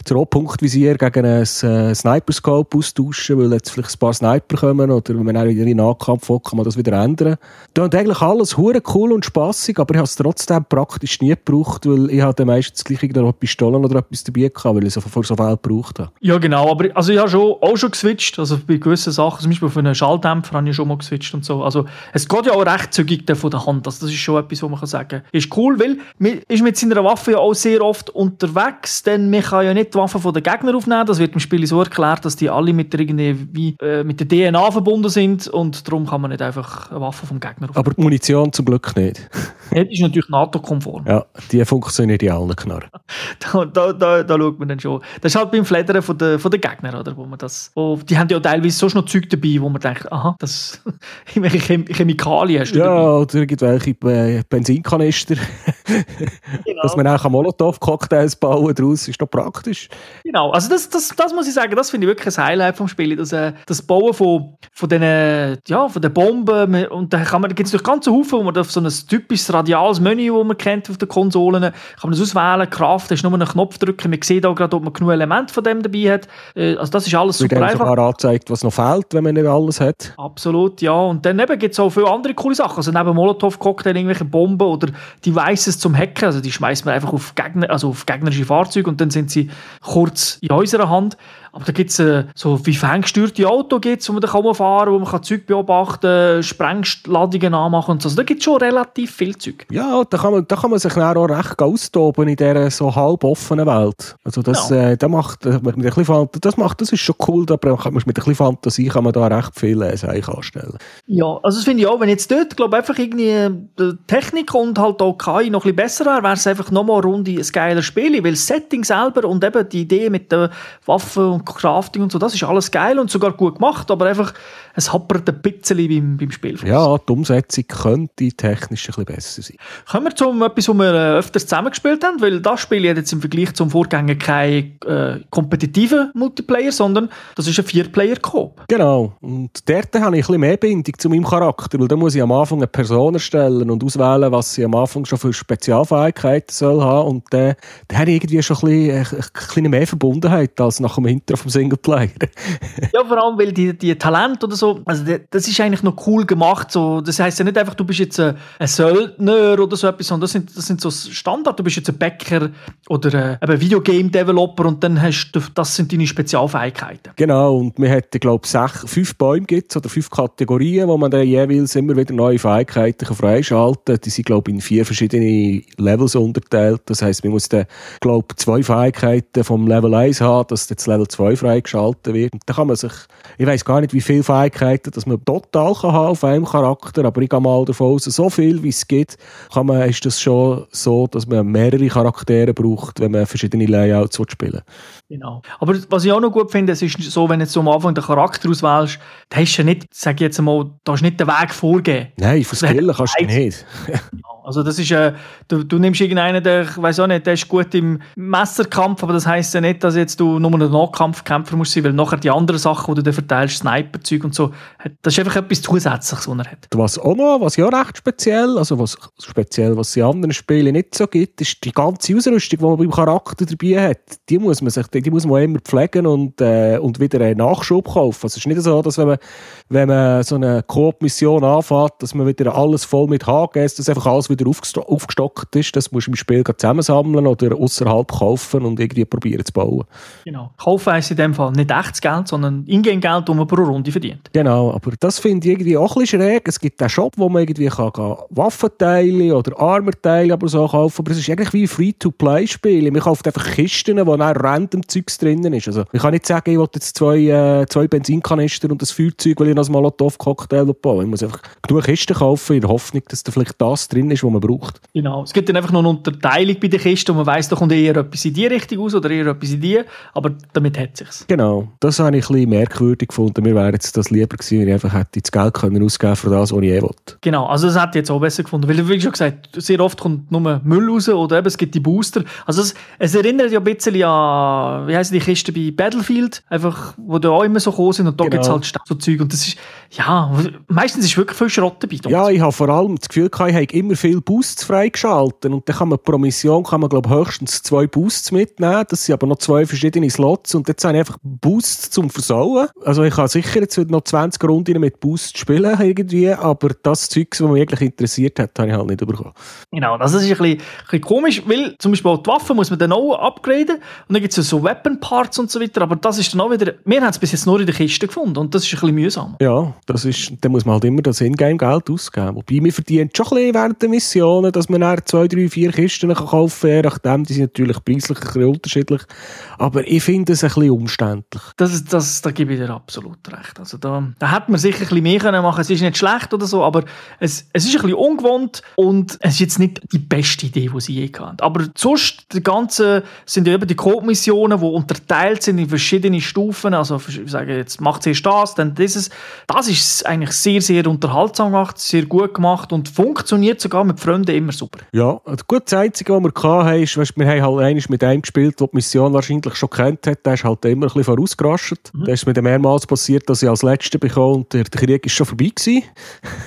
das Rotpunktvisier gegen einen äh, Sniper-Scope austauschen, weil jetzt vielleicht ein paar Sniper kommen oder wenn man auch in den Nahkampf will, kann man das wieder ändern. Und eigentlich alles cool und spaßig, aber ich habe es trotzdem praktisch nie gebraucht, weil ich hatte meistens gleich irgendeine Pistolen oder etwas dabei gehabt, weil ich so, vor so viel gebraucht habe. Ja, genau. Aber also ich habe schon, auch schon geswitcht. Also bei gewissen Sachen, zum Beispiel auf einen Schalldämpfer habe ich schon mal geswitcht und so. Also es geht ja auch recht zügig von der Hand. Also das ist schon etwas, was man kann sagen kann. Ist cool, weil man ist mit seiner Waffe ja auch sehr oft unterwegs, denn man kann ja nicht die Waffe von den Gegnern aufnehmen. Das wird im Spiel so erklärt, dass die alle mit der, irgendwie, wie, äh, mit der DNA verbunden sind und darum kann man nicht einfach eine Waffe vom Gegner aufnehmen. Aber die Munition zum Glück nicht. [LAUGHS] Das ist natürlich NATO-konform. Ja, die funktioniert in allen Knarren. [LAUGHS] Da, da, da, da schaut man dann schon. Das ist halt beim Fledern von den, von den Gegnern, oder? Wo man das, wo, die haben ja teilweise so noch Zeug dabei, wo man denkt, aha, das [LAUGHS] irgendwelche Chem Chemikalien hast du Ja, dabei. oder irgendwelche äh, Benzinkanister. Genau. Dass man auch Molotow-Cocktails bauen daraus, ist doch praktisch. Genau, also das, das, das muss ich sagen, das finde ich wirklich ein Highlight vom Spiel, das, äh, das Bauen von, von den, ja, von den Bomben und da kann man, gibt es durch ganze Haufen, wo man auf so ein typisches radiales Menü, das man kennt auf den Konsolen, kann man das auswählen, Kraft, ist nur einen Knopf drücken, man sieht auch gerade, ob man genug Elemente von dem dabei hat, äh, also das ist alles super einfach. sogar angezeigt, was noch fehlt, wenn man nicht alles hat. Absolut, ja. Und dann gibt es auch viele andere coole Sachen. Also neben Molotow-Cocktail irgendwelche Bomben oder Devices zum Hacken. Also die schmeißt man einfach auf, Gegner, also auf gegnerische Fahrzeuge und dann sind sie kurz in unserer Hand. Aber da gibt es äh, so wie ferngesteuerte Auto, gibt's, wo man da kann fahren wo man kann Zeug beobachten Sprengladungen anmachen und so. Also da gibt es schon relativ viel Zeug. Ja, da kann man, da kann man sich dann auch recht austoben in dieser so halb offenen Welt. Also das, Ja. äh, das macht, äh, mit ein bisschen Fant- das macht, das ist schon cool, da kann man mit ein bisschen Fantasie kann man da recht viel äh, anstellen. Ja, also das finde ich auch, wenn jetzt dort, glaube einfach irgendwie äh, die Technik und halt auch KI noch ein bisschen besser wäre, wäre es einfach nochmal eine Runde ein geiles Spiel, weil das Setting selber und eben die Idee mit den Waffen und Crafting und so, das ist alles geil und sogar gut gemacht, aber einfach, es happert ein bisschen beim, beim Spielfluss. Ja, die Umsetzung könnte technisch ein bisschen besser sein. Kommen wir zu etwas, was wir äh, öfters zusammengespielt haben, weil das Spiel hat jetzt im Vergleich zum Vorgänger keinen äh, kompetitiven Multiplayer, sondern das ist ein Vier-Player-Coop. Genau. Und dort habe ich ein bisschen mehr Bindung zu meinem Charakter, weil da muss ich am Anfang eine Person erstellen und auswählen, was sie am Anfang schon für Spezialfähigkeiten soll haben. Und dann da habe ich irgendwie schon ein bisschen, äh, ein bisschen mehr Verbundenheit als nach dem Intro vom Singleplayer. [LAUGHS] Ja, vor allem, weil die, die Talente oder so, also die, das ist eigentlich noch cool gemacht. So, das heißt ja nicht einfach, du bist jetzt ein, ein Söldner oder so etwas, sondern das sind, das sind so Standard. Du bist jetzt ein Bäcker oder ein, ein Videogame-Developer und dann hast du, das sind deine Spezialfähigkeiten. Genau, und wir hätten, glaube ich, fünf Bäume gibt's, oder fünf Kategorien, wo man dann jeweils immer wieder neue Fähigkeiten kann freischalten kann. Die sind, glaube ich, in vier verschiedene Levels unterteilt. Das heisst, man muss dann, glaube ich, zwei Fähigkeiten vom Level 1 haben, dass dann das Level 2 freigeschaltet wird. Und dann kann man sich, ich weiß gar nicht, wie viele Fähigkeiten dass man total kann haben auf einem Charakter, aber ich gehe mal davon aus, so viel wie es gibt, kann man, ist das schon so, dass man mehrere Charaktere braucht, wenn man verschiedene Layouts spielen will. Genau. Aber was ich auch noch gut finde, es ist so, wenn jetzt so am Anfang den Charakter auswählst, da hast du ja nicht, sag ich jetzt mal, da hast du nicht den Weg vorgeben. Nein, für Skillen kannst du nicht. Also das ist, äh, du, du nimmst irgendeinen, der, ich weiß auch nicht, der ist gut im Messerkampf, aber das heisst ja nicht, dass jetzt du nur ein Nahkampfkämpfer musst sein, weil nachher die anderen Sachen, die du dann verteilst, Sniper-Zeug und so, das ist einfach etwas Zusätzliches, was er hat. Was auch noch, was ja recht speziell, also was speziell, was es in anderen Spielen nicht so gibt, ist die ganze Ausrüstung, die man beim Charakter dabei hat. Die muss man sich, die muss man immer pflegen und, äh, und wieder einen Nachschub kaufen. Also es ist nicht so, dass wenn man, wenn man so eine Coop-Mission anfängt, dass man wieder alles voll mit HGs, dass einfach alles wieder aufgesto aufgestockt ist. Das muss du im Spiel zusammensammeln oder außerhalb kaufen und irgendwie probieren zu bauen. Genau. Kaufen heisst in dem Fall nicht echtes Geld, sondern Ingame-Geld, das man pro Runde verdient. Genau, aber das finde ich irgendwie auch ein bisschen schräg. Es gibt einen Shop, wo man irgendwie kann, kann Waffenteile oder Armorteile aber so kaufen aber es ist eigentlich wie ein Free-to-Play-Spiel. Man kauft einfach Kisten, wo dann random Zeugs drinnen ist. Also, ich kann nicht sagen, ich will jetzt zwei, äh, zwei Benzinkanister und ein Feuerzeug, weil ich noch ein Molotow-Cocktail bauen Ich muss einfach genug Kisten kaufen in der Hoffnung, dass da vielleicht das drin ist, was man braucht. Genau. Es gibt dann einfach noch eine Unterteilung bei den Kisten und man weiss, da kommt eher etwas in die Richtung aus oder eher etwas in die, aber damit hat sich's. Genau, das habe ich ein bisschen merkwürdig gefunden. Mir wäre jetzt das lieber gewesen, wenn ich einfach hätte das Geld können ausgeben für das, was ich eh wollte. Genau, also das hätte ich jetzt auch besser gefunden, weil wie schon gesagt, sehr oft kommt nur Müll raus oder eben es gibt die Booster. Also es, es erinnert ja ein bisschen an, wie heißen die Kisten bei Battlefield, einfach, wo da auch immer so gekommen sind und da Genau. gibt es halt so Zeug und das ist, ja, meistens ist wirklich viel Schrott dabei. Ja, ich habe vor allem das Gefühl, gehabt, ich habe immer viel Boosts freigeschaltet und dann kann man pro Mission kann man, glaube höchstens zwei Boosts mitnehmen. Das sind aber noch zwei verschiedene Slots und jetzt habe ich einfach Boosts zum Versauen. Also ich kann sicher jetzt noch 20 Runden mit Boosts spielen irgendwie, aber das Zeug, was mich wirklich interessiert hat, habe ich halt nicht bekommen. Genau, das ist ein bisschen, ein bisschen komisch, weil zum Beispiel auch die Waffen muss man dann auch upgraden und dann gibt es ja so Weapon Parts und so weiter, aber das ist dann auch wieder, wir haben es bis jetzt nur in der Kiste gefunden und das ist ein bisschen mühsam. Ja, das ist, dann muss man halt immer das Ingame-Geld ausgeben. Wobei, man verdient schon ein bisschen während der Missionen, dass man dann zwei, drei, vier Kisten kann kaufen kann, nachdem. Die sind natürlich preislich ein bisschen unterschiedlich. Aber ich finde es ein bisschen umständlich. Das, das, da gebe ich dir absolut recht. Also da, da hätte man sicher ein bisschen mehr können machen Es ist nicht schlecht oder so, aber es, es ist ein bisschen ungewohnt und es ist jetzt nicht die beste Idee, die sie je hatten. Aber sonst, die ganzen, sind ja eben die Code-Missionen, Planen, die unterteilt sind in verschiedene Stufen. Also, ich sage jetzt, macht zuerst das, dann dieses. Das ist eigentlich sehr, sehr unterhaltsam gemacht, sehr gut gemacht und funktioniert sogar mit Freunden immer super. Ja, gut, das Einzige, was wir hatten, ist, weißt, wir haben halt einmal mit einem gespielt, der die Mission wahrscheinlich schon kennt hat. Der ist halt immer ein bisschen vorausgerascht. Mhm. Da ist mir dann mehrmals passiert, dass ich als Letzter bekomme und der Krieg ist schon vorbei gewesen.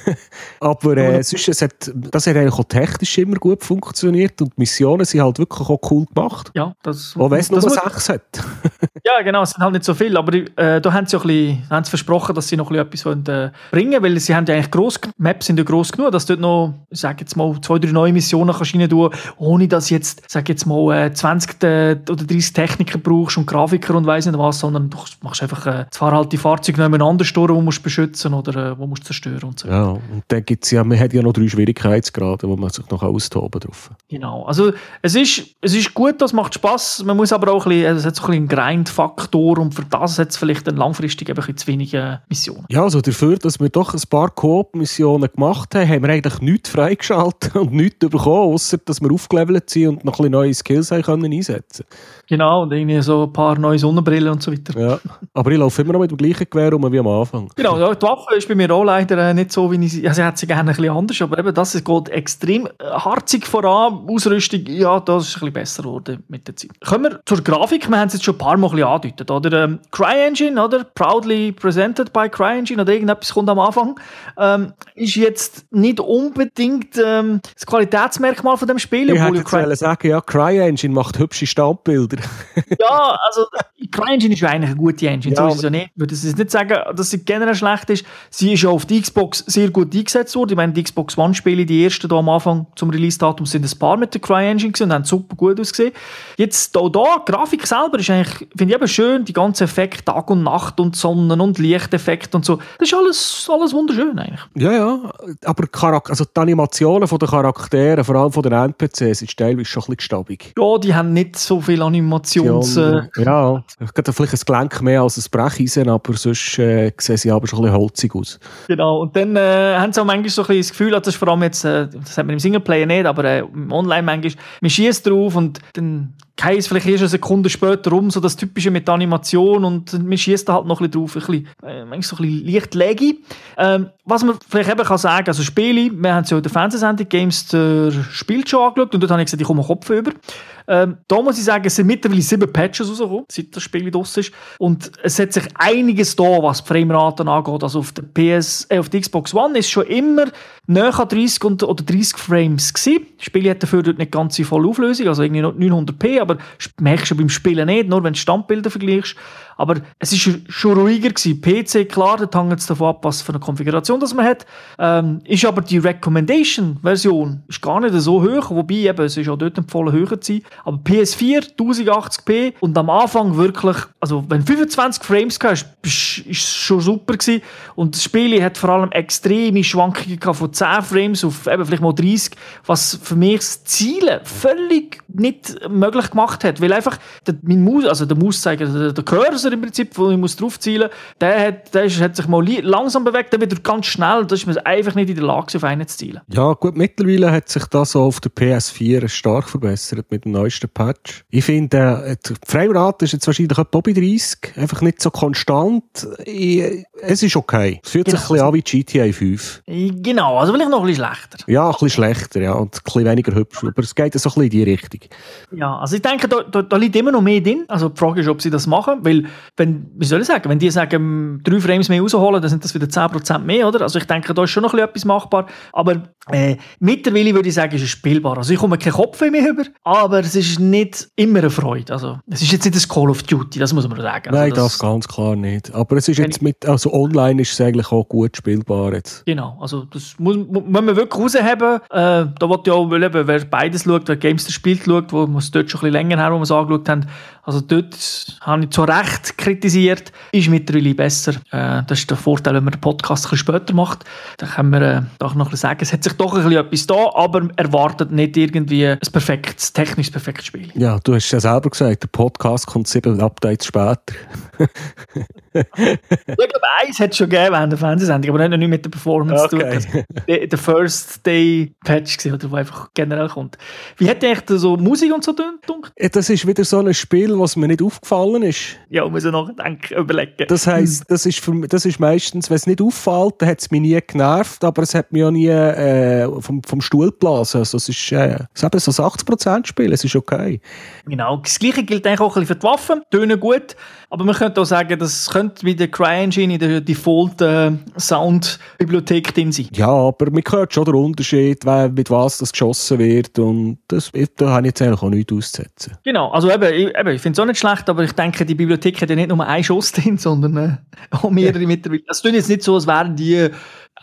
[LAUGHS] Aber äh, mhm. sonst, es hat, das hat eigentlich auch technisch immer gut funktioniert und die Missionen sind halt wirklich auch cool gemacht. Ja, das, auch wenn es nur das, eigentlich sollte. [LAUGHS] ja, genau, es sind halt nicht so viele, aber äh, da haben sie, auch ein bisschen, haben sie versprochen, dass sie noch ein bisschen etwas wollen, äh, bringen weil sie haben ja eigentlich gross, Maps sind ja gross genug, dass du dort noch, ich sage jetzt mal, zwei, drei neue Missionen rein tun, ohne dass jetzt, sage jetzt mal, äh, 20 äh, oder 30 Techniker brauchst und Grafiker und weiss nicht was, sondern du machst einfach äh, zwar halt die Fahrzeuge nebeneinander steuern, wo musst beschützen oder äh, wo musst zerstören und so. Ja, und dann es ja, man hat ja noch drei Schwierigkeitsgrade, wo man sich noch austoben drauf. Genau, also es ist, es ist gut, das macht Spass, man muss aber auch ein bisschen es hat so ein bisschen einen Grind-Faktor und für das hat es vielleicht dann langfristig eben ein zu wenige Missionen. Ja, also dafür, dass wir doch ein paar Koop-Missionen gemacht haben, haben wir eigentlich nichts freigeschaltet [LAUGHS] und nichts bekommen, außer dass wir aufgelevelt sind und noch ein neue Skills haben können einsetzen Genau, und irgendwie so ein paar neue Sonnenbrillen und so weiter. Ja, aber ich laufe immer noch mit dem gleichen Gewehr rum wie am Anfang. Genau, ja, die Waffe ist bei mir auch leider äh, nicht so, wie ich sie... Also, ich hätte sie gerne ein bisschen anders, aber eben das geht extrem äh, harzig voran. Ausrüstung, ja, das ist ein bisschen besser geworden mit der Zeit. Kommen wir zur Grafik. Wir haben es jetzt schon ein paar Mal ein bisschen angedeutet, oder? Ähm, CryEngine, oder? Proudly presented by CryEngine, oder irgendetwas kommt am Anfang. Ähm, ist jetzt nicht unbedingt ähm, das Qualitätsmerkmal von dem Spiel. Ich hätte jetzt sagen, ja, CryEngine macht hübsche Standbilder. [LAUGHS] ja, also die CryEngine ist ja eigentlich eine gute Engine, Ja, so ist es ja nicht. Ich würde es jetzt nicht sagen, dass sie generell schlecht ist. Sie ist ja auf die Xbox sehr gut eingesetzt worden. Ich meine, die Xbox One-Spiele, die ersten da am Anfang zum Release-Datum, sind ein paar mit der CryEngine und haben super gut ausgesehen. Jetzt auch da, die Grafik selber ist eigentlich, finde ich eben schön, die ganzen Effekte, Tag und Nacht und Sonnen- und Lichteffekte und so. Das ist alles, alles wunderschön eigentlich. Ja, ja, aber Charak also die Animationen von den Charakteren, vor allem von den NPCs, sind teilweise schon ein bisschen gestabig. Ja, die haben nicht so viel Animations... Äh, ja, ich hätte vielleicht ein Gelenk mehr als ein Brecheisen, aber sonst äh, sehen sie aber schon ein bisschen holzig aus. Genau, und dann äh, haben sie auch manchmal so ein bisschen das Gefühl, das ist vor allem jetzt, äh, das hat man im Singleplayer nicht, aber äh, im Online manchmal, man schießt drauf und dann es vielleicht erst eine Sekunde später um, so das Typische mit Animation und man schießt da halt noch ein bisschen drauf, ein bisschen, äh, manchmal so ein bisschen leicht lägig. Ähm, was man vielleicht eben kann sagen, also Spiele, wir haben es ja in der Fernsehsendung Games der Spiel schon angeschaut und dort habe ich gesagt, ich komme Kopf über. Ähm, da muss ich sagen, es sind mittlerweile sieben Patches rausgekommen, seit das Spiel draussen ist. Und es hat sich einiges da, was die Frameraten angeht. Also auf der PS, äh, auf der Xbox One ist schon immer näher an 30 und, oder 30 Frames gewesen. Das Spiel hat dafür dort nicht ganz volle Auflösung, also irgendwie noch 900p, aber merkst du beim Spielen nicht, nur wenn du Standbilder vergleichst. Aber es ist schon ruhiger gewesen. PC, klar, da hängt es davon ab, was für eine Konfiguration das man hat. Ähm, ist aber die Recommendation-Version ist gar nicht so hoch, wobei eben, es ist auch dort empfohlen, höher zu sein. Aber PS4, 1080p und am Anfang wirklich, also wenn du 25 Frames hast, ist es schon super gewesen. Und das Spiel hat vor allem extreme Schwankungen gehabt, von 10 Frames auf eben vielleicht mal 30, was für mich das Zielen völlig nicht möglich gemacht hat, weil einfach der, mein Maus, also der Mauszeiger, der, der Cursor im Prinzip, wo ich muss drauf zielen, der hat, der ist, hat sich mal langsam bewegt, dann wieder ganz schnell, da ist man einfach nicht in der Lage, auf einen zu zielen. Ja, gut, mittlerweile hat sich das auch auf der PS4 stark verbessert mit dem neuesten Patch. Ich finde, äh, die Framerate ist jetzt wahrscheinlich etwa bei 30, einfach nicht so konstant. Ich, es ist okay. Es fühlt Genau. sich ein bisschen an wie GTA 5. Genau, also vielleicht noch ein bisschen schlechter. Ja, ein bisschen schlechter, ja, und ein bisschen weniger hübsch, aber es geht so ein bisschen in die Richtung. Ja, also ich denke, da, da, da liegt immer noch mehr drin. Also die Frage ist, ob sie das machen, weil, wenn, wie soll ich sagen, wenn die sagen, drei Frames mehr rausholen, dann sind das wieder 10% mehr, oder? Also ich denke, da ist schon noch ein bisschen etwas machbar, aber äh, mittlerweile würde ich sagen, ist es spielbar. Also ich komme keinen Kopf mehr über, aber es ist nicht immer eine Freude. Also es ist jetzt nicht das Call of Duty, das muss man sagen. Also Nein, das, ganz klar nicht. Aber es ist jetzt mit, also online ist es eigentlich auch gut spielbar jetzt. Genau, also das muss, mu- muss man wirklich rausheben. Äh, da wollte ich auch, eben, wer beides schaut, wer Games das spielt schaut, wo wir es dort schon ein bisschen länger her, wo wir es angeschaut haben, also dort habe ich zu Recht kritisiert, ist mittlerweile besser. Äh, das ist der Vorteil, wenn man den Podcast ein bisschen später macht. Dann können wir äh, doch noch ein sagen, es hat sich doch ein bisschen etwas da, aber erwartet nicht irgendwie ein perfektes, technisch perfektes Spiel. Ja, du hast ja selber gesagt, der Podcast kommt sieben Updates später. [LAUGHS] ich glaube, eins hat es schon gegeben während der Fernsehsendung, aber nicht, nicht mit der Performance zu tun. Okay. Der der First Day Patch gewesen, oder wo einfach generell kommt. Wie hat echt so Musik und so? Ja, Das ist wieder so ein Spiel, was mir nicht aufgefallen ist. Ja, muss ich nachdenken, überlegen. Das heisst, das ist, für, das ist meistens, wenn es nicht auffällt, dann hat es mich nie genervt, aber es hat mich auch nie äh, vom, vom Stuhl geblasen. Also es ist, äh, es ist eben so ein 80% Spiel, es ist okay. Genau, das Gleiche gilt eigentlich auch ein bisschen für die Waffen. Tönen gut, aber man könnte auch sagen, das könnte wie der CryEngine in der Default äh, Sound-Bibliothek drin sein. Ja, aber man hört schon den Unterschied, mit was das geschossen wird und das, da habe ich jetzt eigentlich auch nichts auszusetzen. Genau, also eben, ich, eben, ich finde es auch nicht schlecht, aber ich denke, die Bibliothek hat ja nicht nur einen Schuss drin, sondern äh, auch mehrere ja. mittlerweile. Es tut jetzt nicht so, als wären die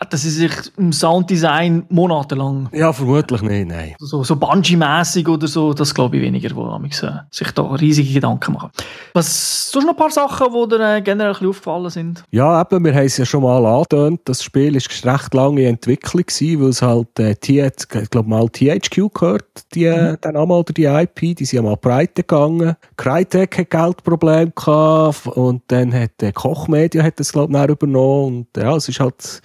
dass sie sich im Sounddesign monatelang. Ja, vermutlich nicht, nein. So, so Bungee-mässig oder so, das glaube ich weniger, wo äh, sich da riesige Gedanken machen. Was, sonst noch ein paar Sachen, die dir äh, generell ein aufgefallen sind? Ja, eben, wir haben es ja schon mal angetönt. Das Spiel war recht lange in Entwicklung, gewesen, weil es halt, äh, TH, ich glaube mal THQ gehört, die, mhm. der Name oder die IP, die sind ja mal breite gegangen. Crytek hat Geldprobleme gehabt und dann hat äh, Kochmedia hat das, glaube ich, übernommen und ja, es ist halt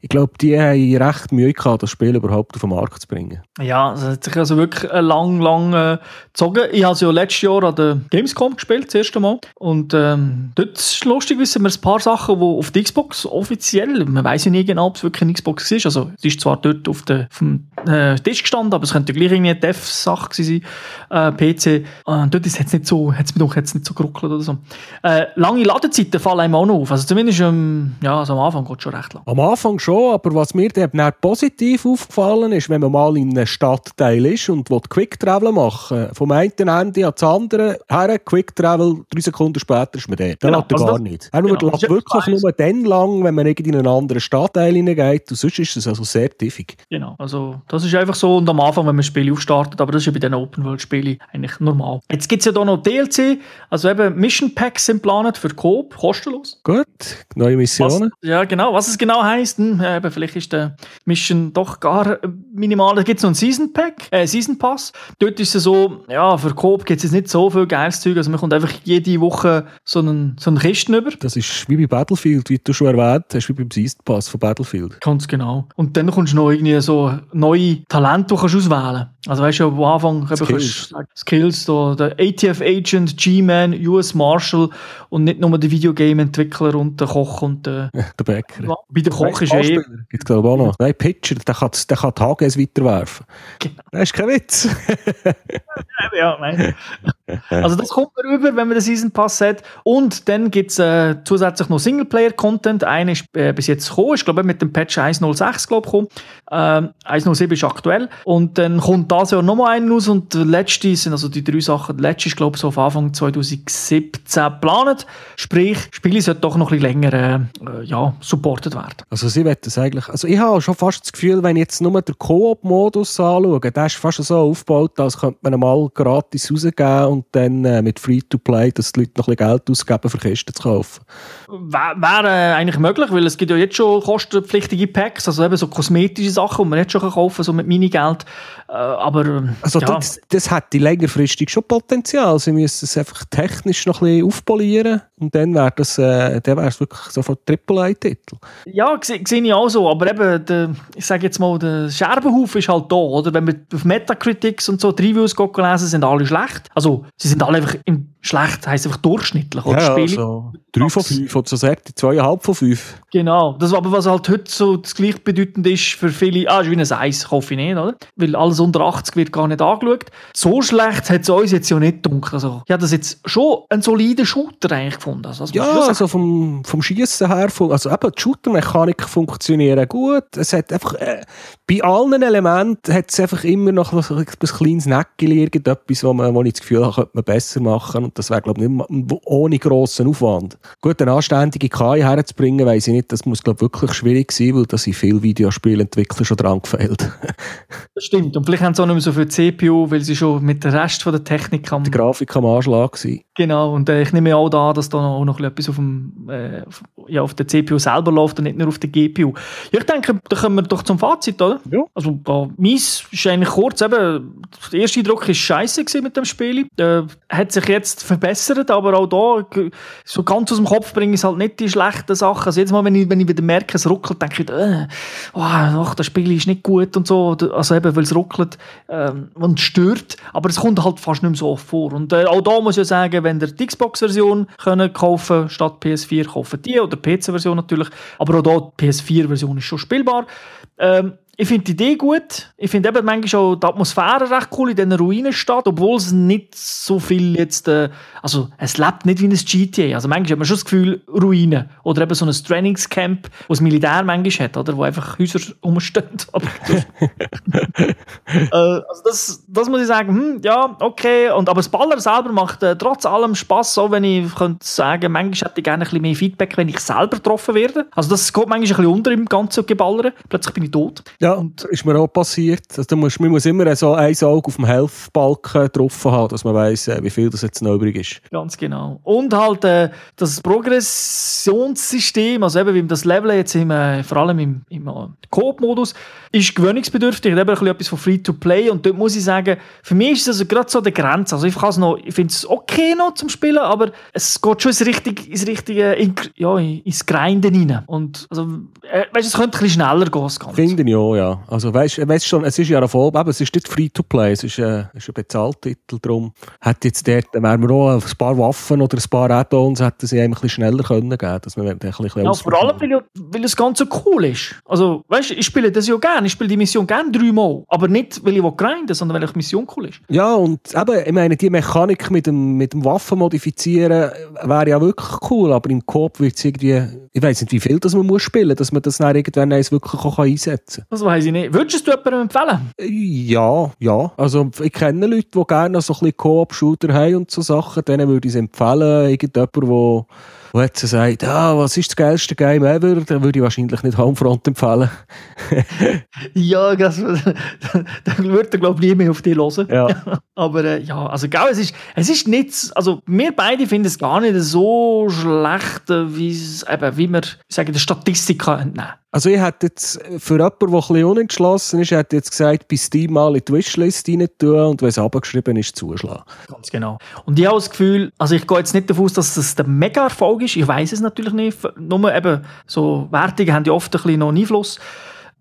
ich glaube, die haben recht Mühe gehabt, das Spiel überhaupt auf den Markt zu bringen. Ja, es hat sich also wirklich lang, lang äh, gezogen. Ich habe es ja letztes Jahr an der Gamescom gespielt, das erste Mal. Und ähm, dort ist lustig, wissen wir ein paar Sachen, die auf der Xbox offiziell, man weiß ja nie genau, ob es wirklich eine Xbox ist. Also, es ist zwar dort auf, der, auf dem äh, Tisch gestanden, aber es könnte gleich irgendwie eine Dev-Sache sein, äh, PC. Äh, dort hat es nicht so, hat's mir doch jetzt nicht so geruckelt oder so. Äh, lange Ladezeiten fallen einem auch noch auf. Also zumindest ähm, ja, also am Anfang geht es schon recht lang. Am Anfang schon aber was mir dann positiv aufgefallen ist, wenn man mal in einem Stadtteil ist und will Quick Travel machen, vom einen Ende ans andere, her, Quick Travel, drei Sekunden später ist man da. Dann genau, lässt er also gar das, nicht. Er genau, lässt wirklich nur dann lang, wenn man in einen anderen Stadtteil hineingeht und sonst ist es also sehr tiefig. Genau, also das ist einfach so und am Anfang, wenn man das Spiel aufstartet, aber das ist ja bei den Open-World-Spielen eigentlich normal. Jetzt gibt es ja da noch DLC, also eben Mission Packs sind geplant für Coop, kostenlos. Gut, neue Missionen. Was, ja genau, was es genau heisst, ja, eben, vielleicht ist der Mission doch gar minimal. Da gibt es noch einen Season Pack, äh, Season Pass. Dort ist es so, ja, für Coop gibt es jetzt nicht so viel geiles Zeug. Also man kommt einfach jede Woche so einen, so einen Kisten über. Das ist wie bei Battlefield, wie du schon erwähnt hast, wie beim Season Pass von Battlefield. Ganz genau. Und dann kommst du noch irgendwie so neue Talente, die kannst auswählen Also weißt du, am Anfang Skills, Skills da, der ATF Agent, G-Man, US Marshal und nicht nur der Videogame-Entwickler und der Koch und der, [LAUGHS] der Bäcker. Bei der Koch ist eh Gibt glaube auch noch. Nein, Pitcher, der kann, der kann HGS weiterwerfen. Genau. Das ist kein Witz. [LAUGHS] ja, nein. Also das kommt man rüber, wenn man den Season Pass hat. Und dann gibt es äh, zusätzlich noch Singleplayer-Content. Einer ist äh, bis jetzt gekommen, ist glaube ich mit dem Patch 1.06 glaube ich gekommen. Ähm, 1.07 ist aktuell. Und dann kommt das Jahr nochmal einen raus und der letzte sind also die drei Sachen. Der letzte ist glaube ich so auf Anfang 2017 geplant. Sprich, Spiele sollten doch noch ein bisschen länger äh, ja, supported werden. Also sie wollen das eigentlich, also ich habe schon fast das Gefühl, wenn ich jetzt nur den Koop-Modus anschaue, der ist fast so aufgebaut, als könnte man mal gratis rausgeben und dann äh, mit Free-to-Play, dass die Leute noch ein bisschen Geld ausgeben, für Kisten zu kaufen. Wäre äh, eigentlich möglich, weil es gibt ja jetzt schon kostenpflichtige Packs, also eben so kosmetische Sachen, die man jetzt schon kaufen kann, so mit Minigeld. Äh, aber, ähm, also ja. das, das hätte längerfristig schon Potenzial. Sie müssen es einfach technisch noch ein bisschen aufpolieren und dann wäre es äh, wirklich sofort Triple-A-Titel. Ja, sehe ich auch so, aber eben, der, ich sage jetzt mal, der Scherbenhaufen ist halt da, oder? Wenn wir auf Metacritics und so die Reviews lesen, sind alle schlecht. Also, sie sind alle einfach im schlecht, heisst einfach durchschnittlich. Oder? Ja, also drei von fünf oder so sagt, zweieinhalb von fünf. Genau, das aber was halt heute so das gleichbedeutend ist für viele, ah, ist wie ein Eis, kaufe ich nicht, oder? Weil alles unter 80 wird gar nicht angeschaut. So schlecht hat es uns jetzt ja nicht gedacht. Also, ich habe das jetzt schon einen soliden Shooter eigentlich gefunden. Also, ja, also vom, vom Schießen her, also eben die Shooter-Mechanik funktionieren gut. Es hat einfach, äh, bei allen Elementen hat es einfach immer noch ein, ein kleines Näckchen, irgendetwas, wo, man, wo ich das Gefühl habe, könnte man besser machen. Und das wäre, glaube ich, nicht ohne grossen Aufwand. Gut, eine anständige KI herzubringen, weiß ich nicht, das muss, glaube ich, wirklich schwierig sein, weil da sind viele Videospielentwickler schon dran gefehlt. [LAUGHS] das stimmt. Und vielleicht haben sie auch nicht mehr so viel CPU, weil sie schon mit dem Rest von der Technik haben. Die Grafik am Anschlag sind. Genau, und äh, ich nehme auch da, dass da auch noch etwas auf, dem, äh, ja, auf der CPU selber läuft und nicht nur auf der GPU. Ja, ich denke, da kommen wir doch zum Fazit, oder? Ja. Also, da, meins ist eigentlich kurz, eben, der erste Eindruck war scheiße mit dem Spiel. Äh, hat sich jetzt verbessert, aber auch da, so ganz aus dem Kopf bringe ich halt nicht die schlechten Sachen. Also jedes Mal, wenn ich, wenn ich wieder merke, es ruckelt, denke ich, äh, oh, ach, das Spiel ist nicht gut und so. Also eben, weil es ruckelt äh, und stört. Aber es kommt halt fast nicht mehr so oft vor. Und äh, auch da muss ich sagen, wenn ihr die Xbox-Version kaufen statt PS4, kaufen die oder PC-Version natürlich. Aber auch da, die PS4-Version ist schon spielbar. Ähm, ich finde die Idee gut. Ich finde eben manchmal auch die Atmosphäre recht cool in diesen Ruinenstadt, obwohl es nicht so viel jetzt, äh, also es lebt nicht wie ein GTA. Also manchmal hat man schon das Gefühl, Ruinen. Oder eben so ein Trainingscamp, wo das Militär manchmal hat, oder? Wo einfach Häuser rumstehen. [LAUGHS] Äh, also das, das muss ich sagen, hm, ja, okay. Und, aber das Baller selber macht äh, trotz allem Spaß, auch wenn ich könnte sagen, manchmal hätte ich gerne ein bisschen mehr Feedback, wenn ich selber getroffen werde. Also das geht manchmal ein bisschen unter im ganzen Geballern. Plötzlich bin ich tot. Ja, und ist mir auch passiert. Also, da muss, man muss immer so ein Auge auf dem Health-Balken getroffen haben, dass man weiss, äh, wie viel das jetzt noch übrig ist. Ganz genau. Und halt äh, das Progressionssystem, also eben wie das Level jetzt im, äh, vor allem im, im äh, Coop-Modus, ist gewöhnungsbedürftig. Eben etwas von Free-to-Play und dort muss ich sagen, für mich ist das also gerade so der Grenze. Also ich, ich finde es okay noch zum Spielen, aber es geht schon ins richtige, ins richtige in, ja, ins Grinden rein. Und also, äh, weißt, es könnte ein bisschen schneller gehen. Finde ich auch, ja. Also weißt, weißt schon, es ist ja voll, aber es ist nicht Free-to-Play, es ist, äh, ist ein Bezahltitel, darum hat jetzt dort, wären wir auch ein paar Waffen oder ein paar Add-ons hätten sie ein bisschen schneller können geben, dass man ein bisschen Ja, vor allem, weil, weil es ganz so cool ist. Also, weißt, ich spiele das ja gerne, ich spiele die Mission gerne dreimal, aber nicht, weil ich grinden sondern weil die Mission cool ist. Ja, und eben, ich meine, die Mechanik mit dem, mit dem Waffen modifizieren wäre ja wirklich cool, aber im Coop wird es irgendwie, ich weiß nicht, wie viel das man muss spielen, dass man das dann irgendwann wirklich auch einsetzen kann. Weiß ich nicht. Würdest du jemandem empfehlen? Ja, ja. Also ich kenne Leute, die gerne so ein bisschen Coop-Shooter haben und so Sachen, denen würde ich es empfehlen. Irgendjemand, der wo jetzt sagt, ah, was ist das geilste Game ever, dann würde ich wahrscheinlich nicht Homefront empfehlen. [LAUGHS] ja, das, [LAUGHS] dann würde er, glaube ich, nie mehr auf dich hören. Ja. [LAUGHS] Aber äh, ja, also gell, es ist, es ist nichts, also wir beide finden es gar nicht so schlecht, äh, wie, eben, wie wir sagen, der Statistik entnehmen also ich hätte jetzt für jemanden, der ein bisschen unentschlossen ist, hätte jetzt gesagt, bis Steam mal in die Wishlist rein tun und wenn es abgeschrieben ist, zuschlagen. Ganz genau. Und ich habe das Gefühl, also ich gehe jetzt nicht davon aus, dass das der Mega-Erfolg ist. Ich weiß es natürlich nicht. Nur eben so Wertungen haben ja oft ein bisschen noch einen Einfluss.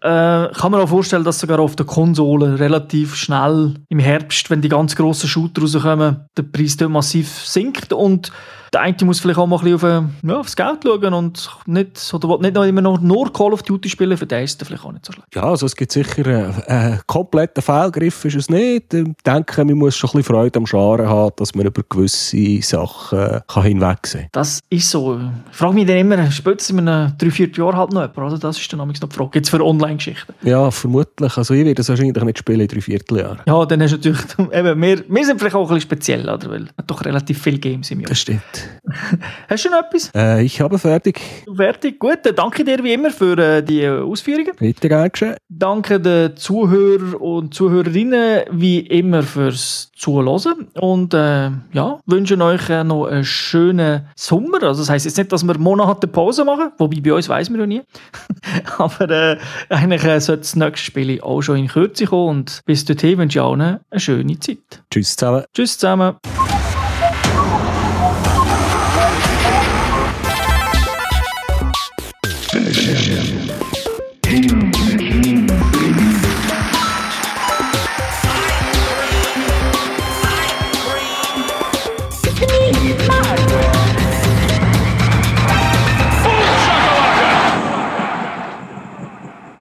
Äh, kann man auch vorstellen, dass sogar auf der Konsole relativ schnell im Herbst, wenn die ganz grossen Shooter rauskommen, der Preis dort massiv sinkt und der eine muss vielleicht auch mal ein bisschen auf, äh, ja, aufs Geld schauen und nicht, oder nicht noch immer noch nur Call of Duty spielen, für den ist es vielleicht auch nicht so schlecht. Ja, also es gibt sicher einen, einen kompletten Fehlgriff, ist es nicht. Ich denke, man muss schon ein bisschen Freude am Scharen haben, dass man über gewisse Sachen kann hinwegsehen kann. Das ist so. Ich frage mich dann immer, spätestens in einem drei, vier Jahren halt noch jemand, oder? Das ist dann noch die Frage. Gibt es für Online-Geschichten? Ja, vermutlich. Also ich werde das wahrscheinlich nicht spielen in drei Vierteljahren. Ja, dann hast du natürlich, [LAUGHS] eben, wir, wir sind vielleicht auch ein bisschen speziell, oder? Weil wir doch relativ viele Games im Jahr. Das stimmt. [LAUGHS] Hast du noch etwas? Äh, ich habe fertig. Fertig, gut. Dann danke dir wie immer für äh, die Ausführungen. Bitte gern geschehen. Danke den Zuhörern und Zuhörerinnen wie immer fürs Zuhören. Und äh, ja, wünschen euch äh, noch einen schönen Sommer. Also das heisst jetzt nicht, dass wir Monate Pause machen, wobei bei uns weiß man ja nie. [LAUGHS] Aber äh, eigentlich äh, sollte das nächste Spiel auch schon in Kürze kommen. Und bis dorthin wünsche ich allen eine schöne Zeit. Tschüss zusammen. Tschüss zusammen.